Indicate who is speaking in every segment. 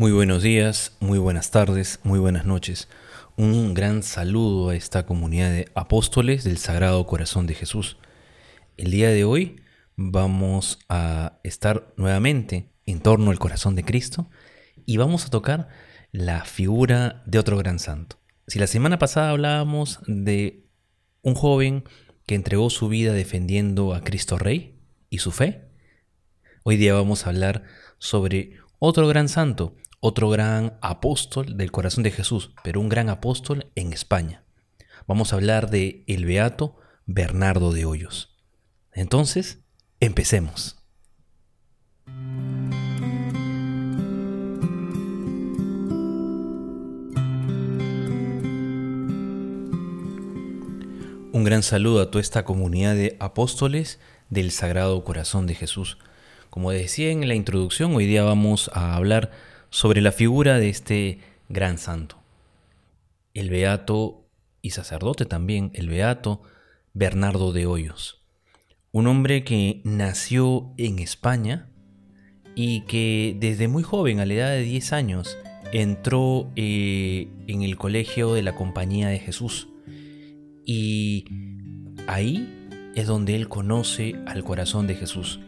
Speaker 1: Muy buenos días, muy buenas tardes, muy buenas noches. Un gran saludo a esta comunidad de apóstoles del Sagrado Corazón de Jesús. El día de hoy vamos a estar nuevamente en torno al corazón de Cristo y vamos a tocar la figura de otro gran santo. Si la semana pasada hablábamos de un joven que entregó su vida defendiendo a Cristo Rey y su fe, hoy día vamos a hablar sobre otro gran santo, otro gran apóstol del corazón de Jesús, pero un gran apóstol en España. Vamos a hablar de el beato Bernardo de Hoyos. Entonces, empecemos. Un gran saludo a toda esta comunidad de apóstoles del Sagrado Corazón de Jesús. Como decía en la introducción, hoy día vamos a hablar sobre la figura de este gran santo. El beato y sacerdote también, el beato Bernardo de Hoyos. Un hombre que nació en España y que desde muy joven, a la edad de 10 años, entró eh, en el colegio de la Compañía de Jesús. Y ahí es donde él conoce al corazón de Jesús.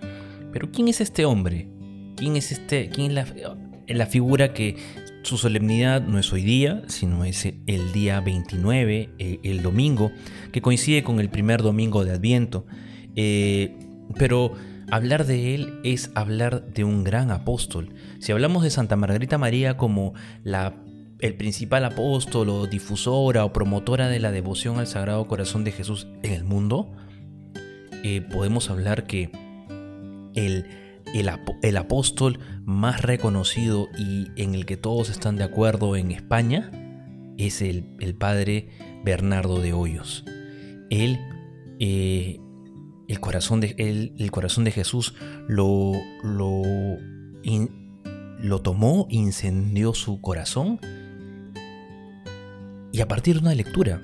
Speaker 1: Pero ¿quién es este hombre? ¿Quién es este? ¿Quién es la, la figura que su solemnidad no es hoy día, sino es el día 29, eh, el domingo, que coincide con el primer domingo de Adviento. Eh, pero hablar de él es hablar de un gran apóstol. Si hablamos de Santa Margarita María como la, el principal apóstol o difusora o promotora de la devoción al Sagrado Corazón de Jesús en el mundo, eh, podemos hablar que el el, apóstol más reconocido y en el que todos están de acuerdo en España es el, padre Bernardo de Hoyos. Él, eh, el, corazón de, el corazón de Jesús lo, lo, lo tomó, incendió su corazón y a partir de una lectura.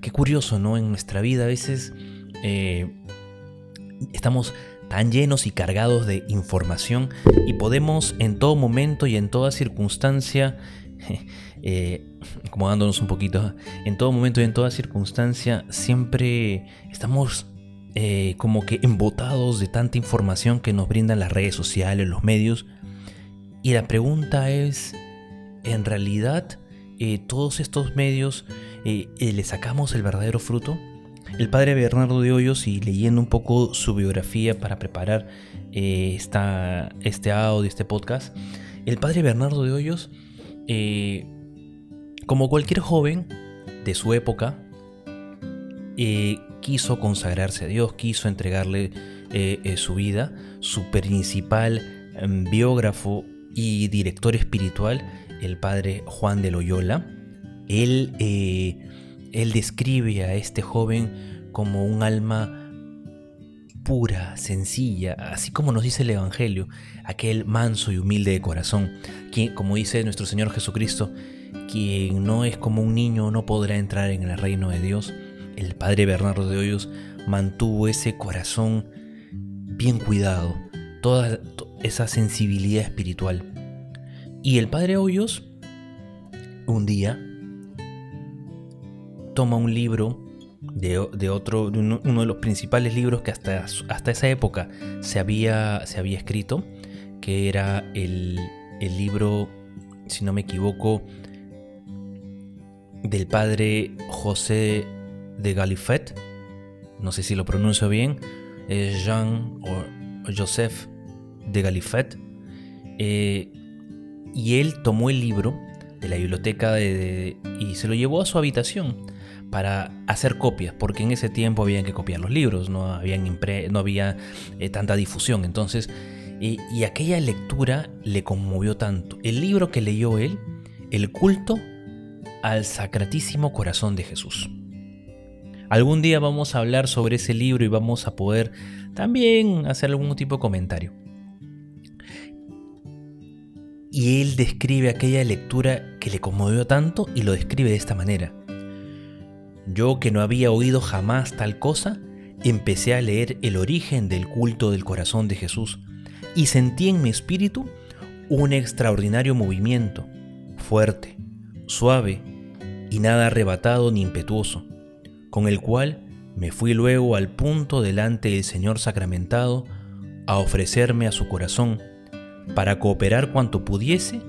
Speaker 1: Qué curioso, ¿no? En nuestra vida a veces eh, estamos tan llenos y cargados de información y podemos en todo momento y en toda circunstancia, eh, acomodándonos un poquito, en todo momento y en toda circunstancia siempre estamos eh, como que embotados de tanta información que nos brindan las redes sociales, los medios. Y la pregunta es, ¿en realidad eh, todos estos medios le sacamos el verdadero fruto? El padre Bernardo de Hoyos, y leyendo un poco su biografía para preparar eh, este audio, este podcast, el padre Bernardo de Hoyos, eh, como cualquier joven de su época, eh, quiso consagrarse a Dios, quiso entregarle su vida, su principal em, biógrafo y director espiritual, el padre Juan de Loyola, él él describe a este joven como un alma pura, sencilla, así como nos dice el Evangelio, aquel manso y humilde de corazón, que, como dice nuestro Señor Jesucristo, quien no es como un niño no podrá entrar en el reino de Dios. El Padre Bernardo de Hoyos mantuvo ese corazón bien cuidado, toda esa sensibilidad espiritual. Y el Padre Hoyos, un día, toma un libro de, otro, uno, de los principales libros que hasta, hasta esa época se había, se había escrito, que era el, libro, si no me equivoco, del padre José de Galifet, no sé si lo pronuncio bien, Jean o Joseph de Galifet, eh, y él tomó el libro de la biblioteca de, y se lo llevó a su habitación para hacer copias, porque en ese tiempo habían que copiar los libros, no, habían no había eh, tanta difusión. Entonces, y aquella lectura le conmovió tanto. El libro que leyó él, El culto al Sacratísimo Corazón de Jesús. Algún día vamos a hablar sobre ese libro y vamos a poder también hacer algún tipo de comentario. Y él describe aquella lectura que le conmovió tanto y lo describe de esta manera. Yo que no había oído jamás tal cosa, empecé a leer el origen del culto del corazón de Jesús y sentí en mi espíritu un extraordinario movimiento, fuerte, suave y nada arrebatado ni impetuoso, con el cual me fui luego al punto delante del Señor sacramentado a ofrecerme a su corazón para cooperar cuanto pudiese,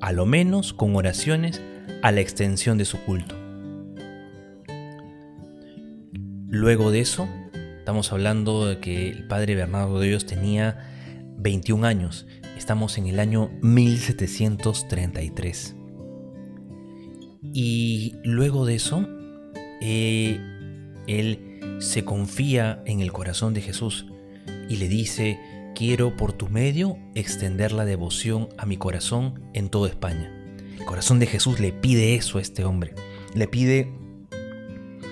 Speaker 1: a lo menos con oraciones a la extensión de su culto. Luego de eso, estamos hablando de que el padre Bernardo de Dios tenía 21 años. Estamos en el año 1733. Y luego de eso, eh, él se confía en el corazón de Jesús y le dice, quiero por tu medio extender la devoción a mi corazón en toda España. El corazón de Jesús le pide eso a este hombre. Le pide,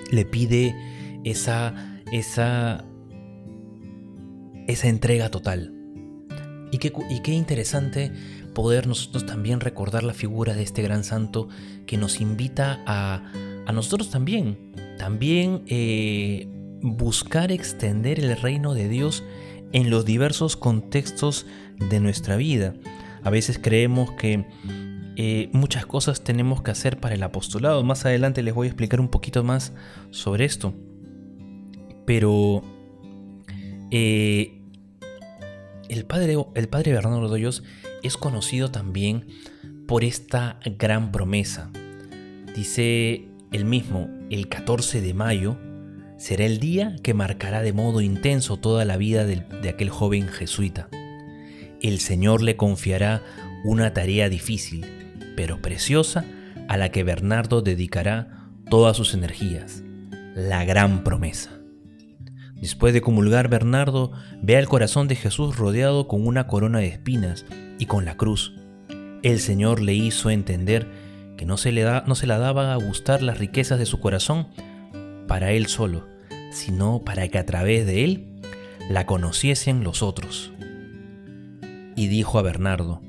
Speaker 1: le pide esa, esa, esa entrega total. Y qué, y qué interesante poder nosotros también recordar la figura de este gran santo que nos invita a, a nosotros también, también eh, buscar extender el reino de Dios en los diversos contextos de nuestra vida. A veces creemos que eh, muchas cosas tenemos que hacer para el apostolado. Más adelante les voy a explicar un poquito más sobre esto. Pero eh, el, padre, el padre Bernardo Doyos es conocido también por esta gran promesa. Dice el mismo, el 14 de mayo, será el día que marcará de modo intenso toda la vida de, de aquel joven jesuita. El Señor le confiará una tarea difícil, pero preciosa, a la que Bernardo dedicará todas sus energías, la gran promesa. Después de comulgar, Bernardo ve al corazón de Jesús rodeado con una corona de espinas y con la cruz. El Señor le hizo entender que no se, le da, no se la daba a gustar las riquezas de su corazón para él solo, sino para que a través de él la conociesen los otros. Y dijo a Bernardo,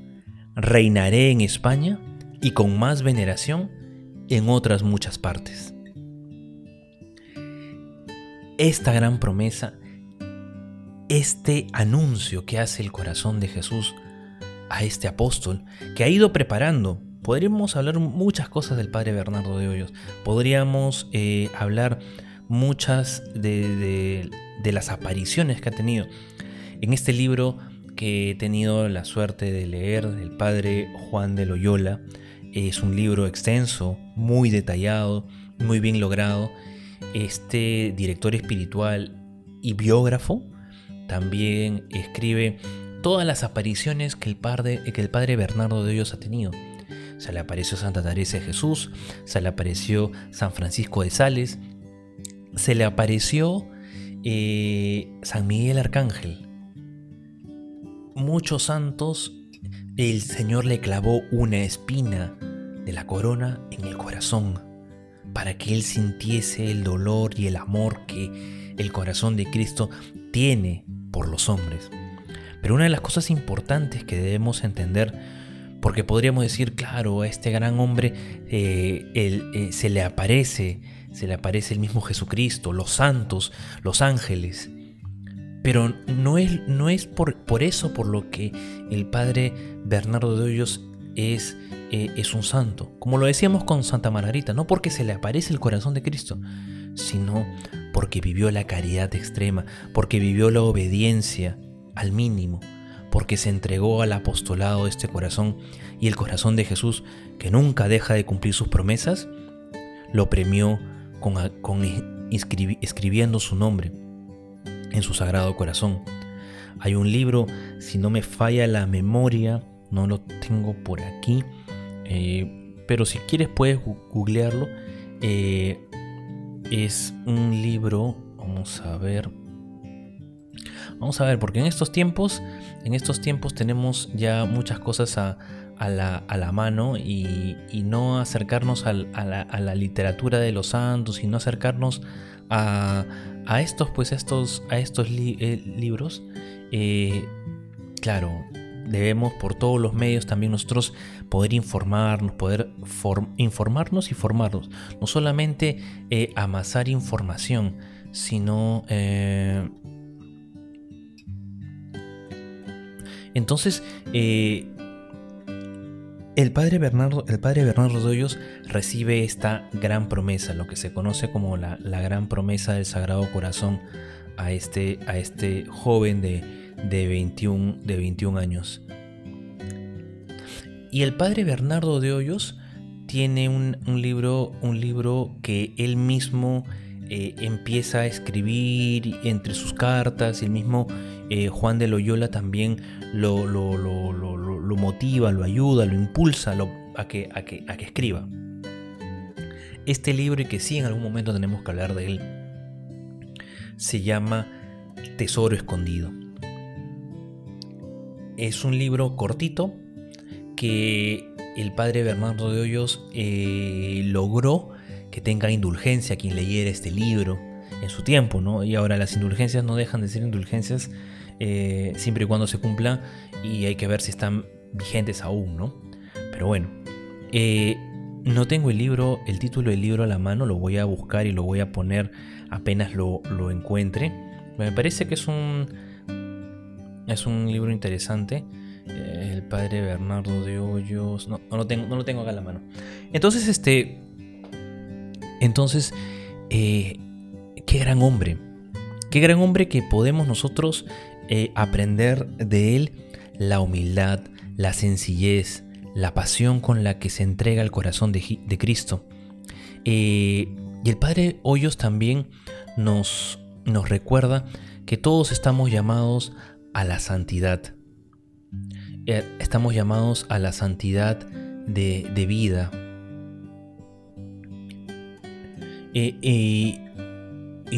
Speaker 1: reinaré en España y con más veneración en otras muchas partes. Esta gran promesa, este anuncio que hace el corazón de Jesús a este apóstol, que ha ido preparando, podríamos hablar muchas cosas del Padre Bernardo de Hoyos, podríamos eh, hablar muchas de, las apariciones que ha tenido. En este libro que he tenido la suerte de leer del padre Juan de Loyola, es un libro extenso, muy detallado, muy bien logrado. Este director espiritual y biógrafo también escribe todas las apariciones que el padre, que el padre Bernardo de Dios ha tenido. Se le apareció Santa Teresa de Jesús, se le apareció San Francisco de Sales, se le apareció eh, San Miguel Arcángel. Muchos santos, el Señor le clavó una espina de la corona en el corazón para que él sintiese el dolor y el amor que el corazón de Cristo tiene por los hombres. Pero una de las cosas importantes que debemos entender, porque podríamos decir, claro, a este gran hombre eh, eh, se le aparece se le aparece el mismo Jesucristo, los santos, los ángeles. Pero no es, no es por, por eso por lo que el padre Bernardo de Hoyos es, eh, es un santo. Como lo decíamos con Santa Margarita, no porque se le aparece el corazón de Cristo, sino porque vivió la caridad extrema, porque vivió la obediencia al mínimo, porque se entregó al apostolado de este corazón y el corazón de Jesús, que nunca deja de cumplir sus promesas, lo premió con, escribiendo su nombre en su sagrado corazón. Hay un libro, si no me falla la memoria, no lo tengo por aquí, eh, pero si quieres puedes googlearlo. Eh, es un libro, vamos a ver, vamos a ver, porque en estos tiempos, en estos tiempos tenemos ya muchas cosas a, a la, mano y, no acercarnos a, la, literatura de los santos y no acercarnos a, estos, pues estos, a estos eh, libros, claro, debemos por todos los medios también nosotros poder informarnos, poder informarnos y formarnos. No solamente eh, amasar información, sino... entonces, el padre Bernardo, el padre Bernardo de Hoyos recibe esta gran promesa, lo que se conoce como la, gran promesa del Sagrado Corazón a este, a este joven de, de, 21, de 21 años. Y el padre Bernardo de Hoyos tiene un, libro, un libro que él mismo eh, empieza a escribir entre sus cartas el mismo eh, Juan de Loyola también lo, lo, lo, motiva, lo ayuda, lo impulsa a, que, a, que, a que escriba. Este libro, y que sí en algún momento tenemos que hablar de él, se llama Tesoro Escondido. Es un libro cortito que el padre Bernardo de Hoyos eh, logró que tenga indulgencia quien leyera este libro en su tiempo, ¿no? Y ahora las indulgencias no dejan de ser indulgencias eh, siempre y cuando se cumpla y hay que ver si están vigentes aún, ¿no? Pero bueno, eh, no tengo el libro, el título del libro a la mano, lo voy a buscar y lo voy a poner apenas lo, encuentre. Me parece que es un, es un libro interesante. Eh, el padre Bernardo de Hoyos. No, no lo tengo, no lo tengo acá a la mano. Entonces, este. Entonces, qué gran hombre. Qué gran hombre que podemos nosotros eh, aprender de él la humildad, la sencillez, la pasión con la que se entrega el corazón de, Cristo. Eh, y el Padre Hoyos también nos, nos recuerda que todos estamos llamados a la santidad. Eh, estamos llamados a la santidad de, vida. ¿Y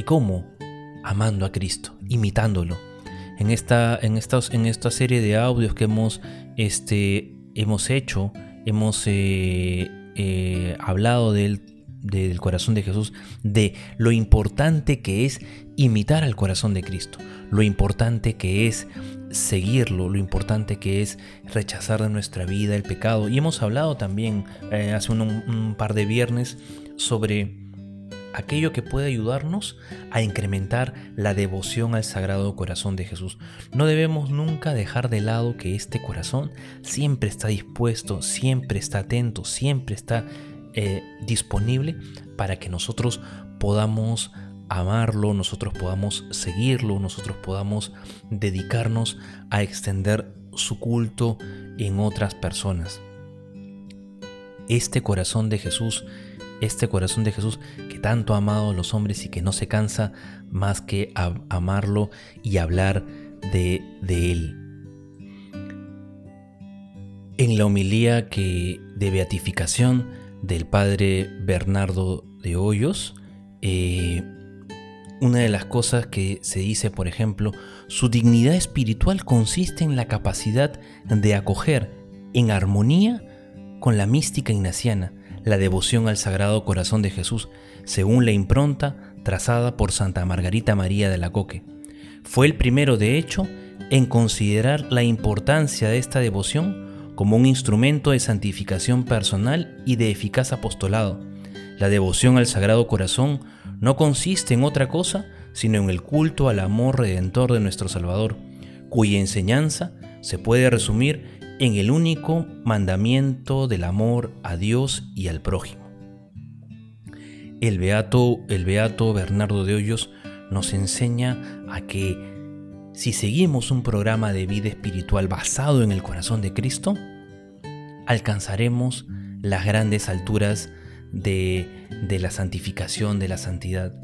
Speaker 1: cómo? Amando a Cristo, imitándolo en esta, en en esta serie de audios que hemos, este, hemos hecho, hemos eh, eh, hablado del, del corazón de Jesús, de lo importante que es imitar al corazón de Cristo, lo importante que es seguirlo, lo importante que es rechazar de nuestra vida el pecado. Y hemos hablado también eh, hace un par de viernes sobre aquello que puede ayudarnos a incrementar la devoción al Sagrado Corazón de Jesús. No debemos nunca dejar de lado que este corazón siempre está dispuesto, siempre está atento, siempre está eh, disponible para que nosotros podamos amarlo, nosotros podamos seguirlo, nosotros podamos dedicarnos a extender su culto en otras personas. Este corazón de Jesús este corazón de Jesús que tanto ha amado a los hombres y que no se cansa más que amarlo y hablar de, Él. En la homilía que, de beatificación del padre Bernardo de Hoyos, eh, una de las cosas que se dice, por ejemplo, su dignidad espiritual consiste en la capacidad de acoger en armonía con la mística ignaciana la devoción al Sagrado Corazón de Jesús, según la impronta trazada por Santa Margarita María de la Coque. Fue el primero, de hecho, en considerar la importancia de esta devoción como un instrumento de santificación personal y de eficaz apostolado. La devoción al Sagrado Corazón no consiste en otra cosa sino en el culto al amor redentor de nuestro Salvador, cuya enseñanza se puede resumir en el único mandamiento del amor a Dios y al prójimo. El beato, el beato Bernardo de Hoyos nos enseña a que si seguimos un programa de vida espiritual basado en el corazón de Cristo, alcanzaremos las grandes alturas de, la santificación, de la santidad.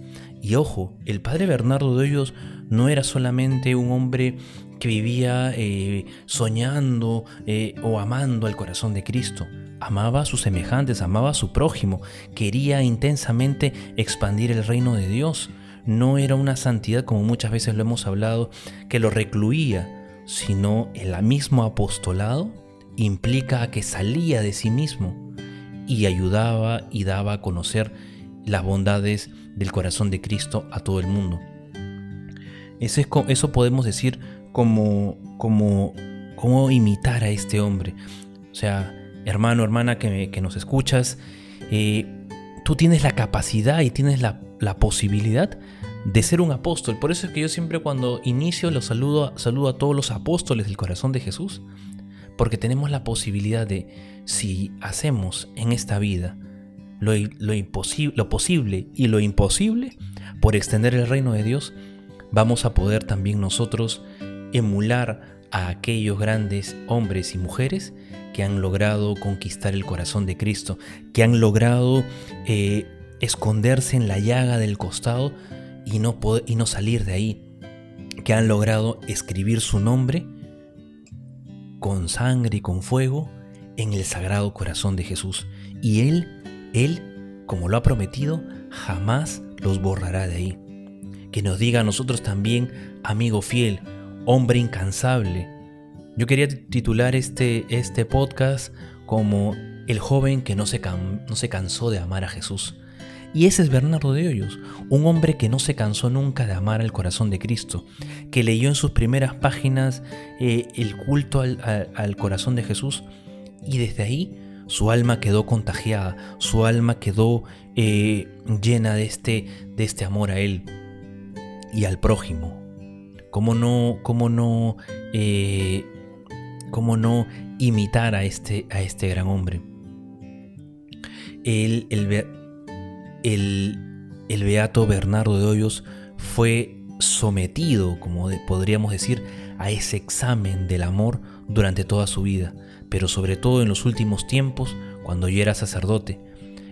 Speaker 1: Y ojo, el padre Bernardo de Hoyos no era solamente un hombre que vivía eh, soñando eh, o amando al corazón de Cristo. Amaba a sus semejantes, amaba a su prójimo, quería intensamente expandir el reino de Dios. No era una santidad, como muchas veces lo hemos hablado, que lo recluía, sino el mismo apostolado implica que salía de sí mismo y ayudaba y daba a conocer las bondades del corazón de Cristo a todo el mundo. Eso, es, eso podemos decir como, como, como imitar a este hombre. O sea, hermano, hermana que, que nos escuchas, eh, tú tienes la capacidad y tienes la, la, posibilidad de ser un apóstol. Por eso es que yo siempre cuando inicio lo saludo, saludo a todos los apóstoles del corazón de Jesús. Porque tenemos la posibilidad de, si hacemos en esta vida lo, imposible, lo posible y lo imposible por extender el reino de Dios, vamos a poder también nosotros emular a aquellos grandes hombres y mujeres que han logrado conquistar el corazón de Cristo, que han logrado eh, esconderse en la llaga del costado y no, y no salir de ahí, que han logrado escribir su nombre con sangre y con fuego en el sagrado corazón de Jesús. Y Él, Él, como lo ha prometido, jamás los borrará de ahí. Que nos diga a nosotros también, amigo fiel, hombre incansable. Yo quería titular este, este podcast como El joven que no se, no se cansó de amar a Jesús. Y ese es Bernardo de Hoyos, un hombre que no se cansó nunca de amar al corazón de Cristo, que leyó en sus primeras páginas eh, el culto al, corazón de Jesús y desde ahí su alma quedó contagiada, su alma quedó eh, llena de este, de este amor a Él y al prójimo. ¿Cómo no, cómo no, eh, cómo no imitar a este, a este gran hombre? El, el, el, beato Bernardo de Hoyos fue sometido, como podríamos decir, a ese examen del amor durante toda su vida, pero sobre todo en los últimos tiempos, cuando ya era sacerdote.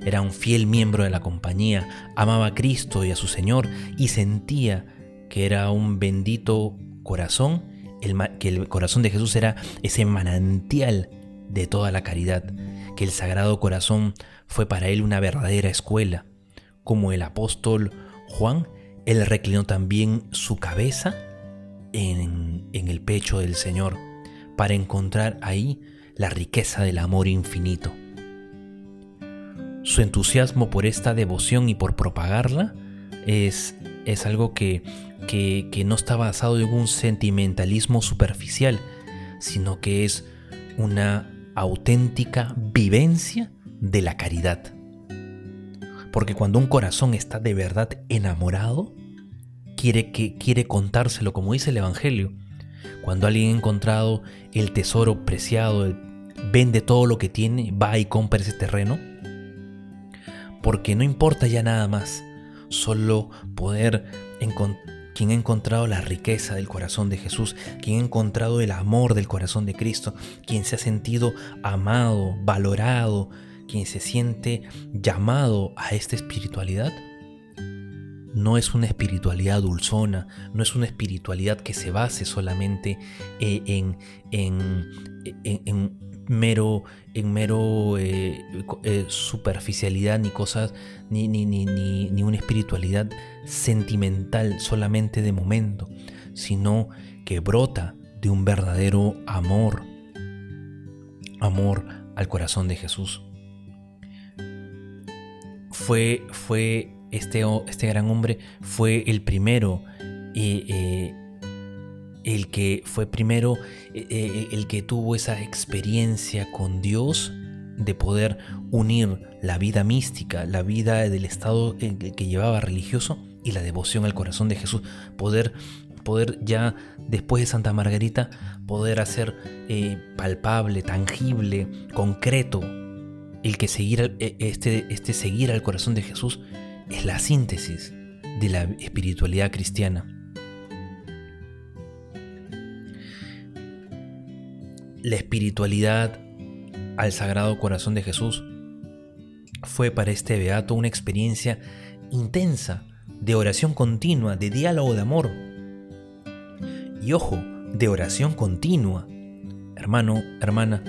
Speaker 1: Era un fiel miembro de la compañía, amaba a Cristo y a su Señor y sentía que era un bendito corazón, que el corazón de Jesús era ese manantial de toda la caridad, que el Sagrado Corazón fue para él una verdadera escuela, como el apóstol Juan, él reclinó también su cabeza en, el pecho del Señor para encontrar ahí la riqueza del amor infinito. Su entusiasmo por esta devoción y por propagarla es, algo que no está basado en un sentimentalismo superficial, sino que es una auténtica vivencia de la caridad. Porque cuando un corazón está de verdad enamorado, quiere, que, quiere contárselo, como dice el Evangelio. Cuando alguien ha encontrado el tesoro preciado, vende todo lo que tiene, va y compra ese terreno. Porque no importa ya nada más, solo poder encontrar quien ha encontrado la riqueza del corazón de Jesús, quien ha encontrado el amor del corazón de Cristo, quien se ha sentido amado, valorado, quien se siente llamado a esta espiritualidad, no es una espiritualidad dulzona, no es una espiritualidad que se base solamente eh, en, en, mero, en mero eh, eh, superficialidad ni cosas, ni, ni, ni, ni, una espiritualidad sentimental solamente de momento, sino que brota de un verdadero amor, amor al corazón de Jesús fue, fue este, este gran hombre, fue el primero, eh, el que fue primero, eh, eh, el que tuvo esa experiencia con Dios de poder unir la vida mística, la vida del estado que llevaba religioso y la devoción al corazón de Jesús, poder poder ya después de Santa Margarita poder hacer palpable, tangible, concreto el que seguir e, este, este seguir al corazón de Jesús es la síntesis de la espiritualidad cristiana. La espiritualidad al Sagrado Corazón de Jesús fue para este beato una experiencia intensa de oración continua, de diálogo de amor. Y ojo, de oración continua. Hermano, hermana,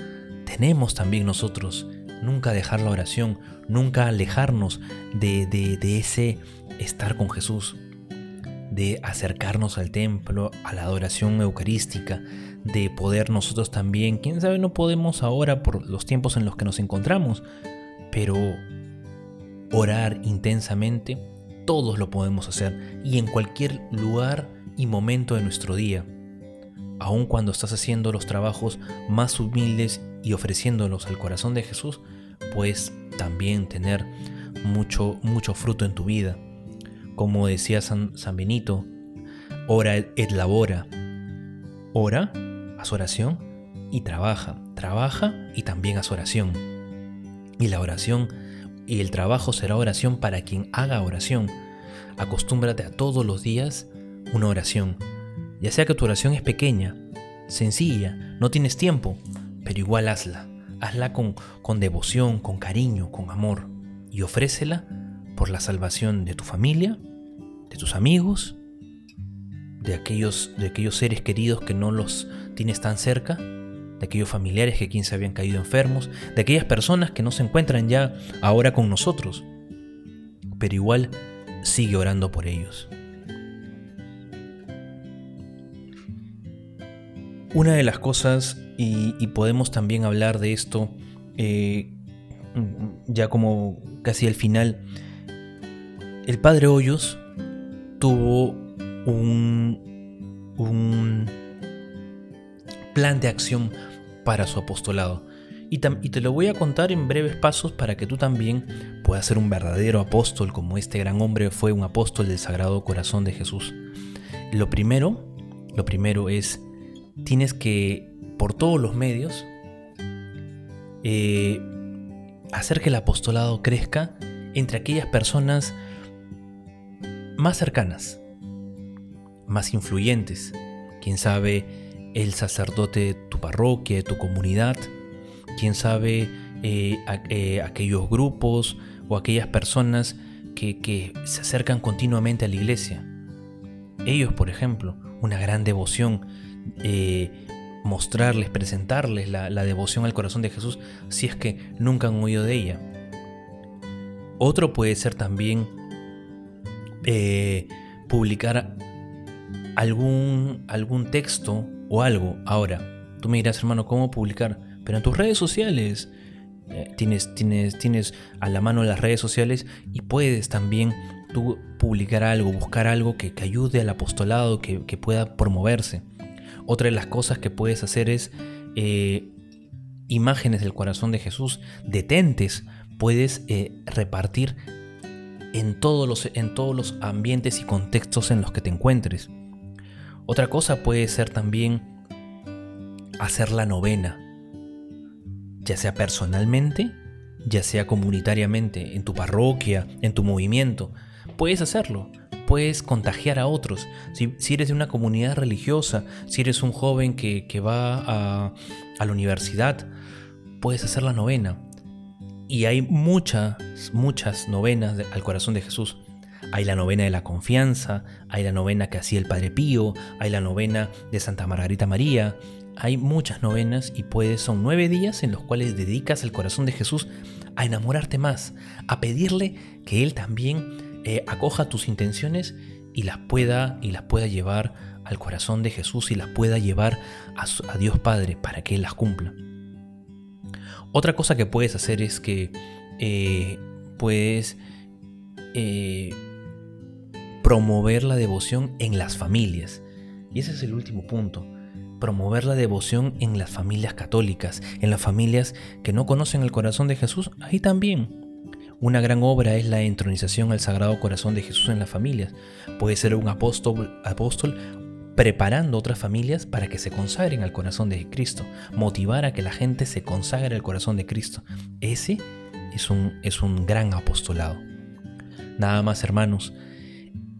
Speaker 1: tenemos también nosotros nunca dejar la oración, nunca alejarnos de, de, ese estar con Jesús, de acercarnos al templo, a la adoración eucarística, de poder nosotros también, quién sabe, no podemos ahora por los tiempos en los que nos encontramos, pero orar intensamente, todos lo podemos hacer y en cualquier lugar y momento de nuestro día. Aun cuando estás haciendo los trabajos más humildes y ofreciéndolos al corazón de Jesús, puedes también tener mucho, mucho fruto en tu vida. Como decía San, San Benito, ora et labora. Ora, haz oración y trabaja, trabaja y también haz oración. Y la oración y el trabajo será oración para quien haga oración. Acostúmbrate a todos los días una oración. Ya sea que tu oración es pequeña, sencilla, no tienes tiempo, pero igual hazla. Hazla con, con devoción, con cariño, con amor. Y ofrécela por la salvación de tu familia, de tus amigos, de aquellos, de aquellos seres queridos que no los tienes tan cerca de aquellos familiares que quien se habían caído enfermos, de aquellas personas que no se encuentran ya ahora con nosotros. Pero igual sigue orando por ellos. Una de las cosas, y, podemos también hablar de esto eh, ya como casi al final, el padre Hoyos tuvo un, plan de acción para su apostolado. Y, te lo voy a contar en breves pasos para que tú también puedas ser un verdadero apóstol como este gran hombre fue un apóstol del Sagrado Corazón de Jesús. Lo primero, lo primero es, tienes que, por todos los medios, eh, hacer que el apostolado crezca entre aquellas personas más cercanas, más influyentes. Quién sabe, el sacerdote de tu parroquia, de tu comunidad, quién sabe eh, eh, aquellos grupos o aquellas personas que, se acercan continuamente a la iglesia. Ellos, por ejemplo, una gran devoción, eh, mostrarles, presentarles la, devoción al corazón de Jesús si es que nunca han oído de ella. Otro puede ser también publicar algún, algún texto o algo. Ahora, tú me dirás, hermano, ¿cómo publicar? Pero en tus redes sociales. Eh, tienes, tienes, tienes a la mano las redes sociales y puedes también tú publicar algo, buscar algo que, ayude al apostolado, que, pueda promoverse. Otra de las cosas que puedes hacer es eh, imágenes del corazón de Jesús, detentes, puedes eh, repartir en todos, los, en todos los ambientes y contextos en los que te encuentres. Otra cosa puede ser también hacer la novena, ya sea personalmente, ya sea comunitariamente, en tu parroquia, en tu movimiento. Puedes hacerlo, puedes contagiar a otros. Si, eres de una comunidad religiosa, si eres un joven que, va a, a la universidad, puedes hacer la novena. Y hay muchas, muchas novenas al corazón de Jesús. Hay la novena de la confianza, hay la novena que hacía el Padre Pío, hay la novena de Santa Margarita María. Hay muchas novenas y puedes, son nueve días en los cuales dedicas el corazón de Jesús a enamorarte más, a pedirle que Él también eh, acoja tus intenciones y las pueda y las pueda llevar al corazón de Jesús y las pueda llevar a, Dios Padre para que Él las cumpla. Otra cosa que puedes hacer es que eh, puedes eh, promover la devoción en las familias. Y ese es el último punto. Promover la devoción en las familias católicas, en las familias que no conocen el corazón de Jesús, ahí también. Una gran obra es la entronización al Sagrado Corazón de Jesús en las familias. Puede ser un apóstol, apóstol preparando otras familias para que se consagren al corazón de Cristo, motivar a que la gente se consagre al corazón de Cristo. Ese es un, es un gran apostolado. Nada más hermanos,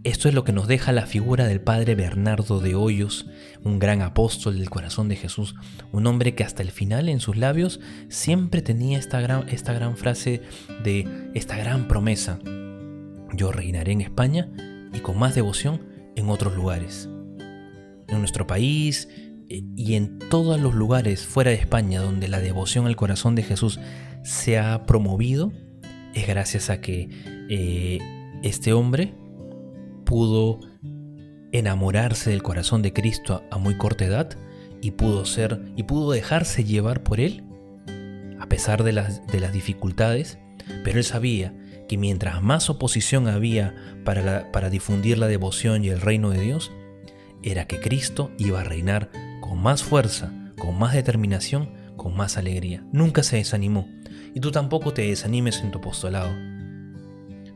Speaker 1: esto es lo que nos deja la figura del padre Bernardo de Hoyos, un gran apóstol del corazón de Jesús, un hombre que hasta el final en sus labios siempre tenía esta gran, esta gran frase de esta gran promesa. Yo reinaré en España y con más devoción en otros lugares. En nuestro país eh, y en todos los lugares fuera de España donde la devoción al corazón de Jesús se ha promovido, es gracias a que eh, este hombre pudo enamorarse del corazón de Cristo a muy corta edad y pudo ser y pudo dejarse llevar por él a pesar de las, de las dificultades, pero él sabía que mientras más oposición había para, para difundir la devoción y el reino de Dios, era que Cristo iba a reinar con más fuerza, con más determinación, con más alegría. Nunca se desanimó y tú tampoco te desanimes en tu apostolado.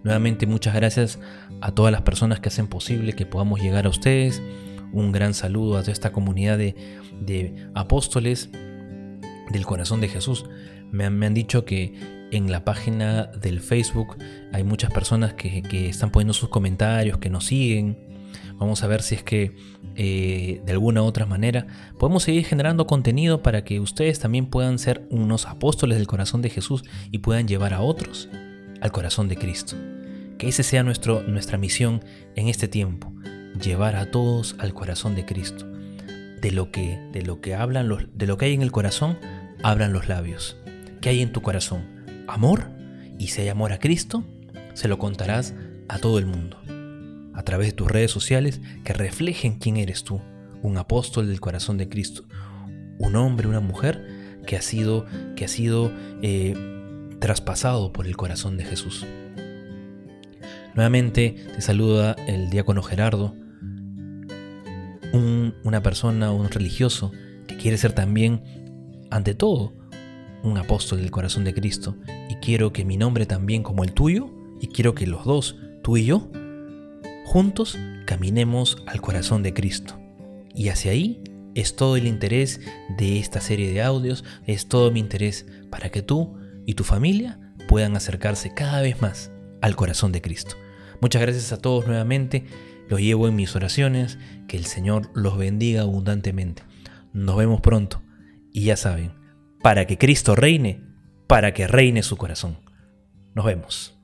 Speaker 1: Nuevamente muchas gracias a todas las personas que hacen posible que podamos llegar a ustedes. Un gran saludo a toda esta comunidad de, apóstoles del corazón de Jesús. Me han, me han dicho que en la página del Facebook hay muchas personas que, que, están poniendo sus comentarios, que nos siguen. Vamos a ver si es que eh, de alguna u otra manera podemos seguir generando contenido para que ustedes también puedan ser unos apóstoles del corazón de Jesús y puedan llevar a otros al corazón de Cristo. Que ese sea nuestro, nuestra misión en este tiempo, llevar a todos al corazón de Cristo. De lo que, de lo que hablan los, de lo que hay en el corazón, hablan los labios. ¿Qué hay en tu corazón? ¿Amor? Y si hay amor a Cristo, se lo contarás a todo el mundo. A través de tus redes sociales que reflejen quién eres tú, un apóstol del corazón de Cristo, un hombre, una mujer que ha sido, que ha sido eh, traspasado por el corazón de Jesús. Nuevamente te saluda el diácono Gerardo, una persona, un religioso que quiere ser también, ante todo, un apóstol del corazón de Cristo. Y quiero que mi nombre también como el tuyo, y quiero que los dos, tú y yo, juntos caminemos al corazón de Cristo. Y hacia ahí es todo el interés de esta serie de audios, es todo mi interés para que tú y tu familia puedan acercarse cada vez más al corazón de Cristo. Muchas gracias a todos nuevamente, los llevo en mis oraciones, que el Señor los bendiga abundantemente. Nos vemos pronto y ya saben, para que Cristo reine, para que reine su corazón. Nos vemos.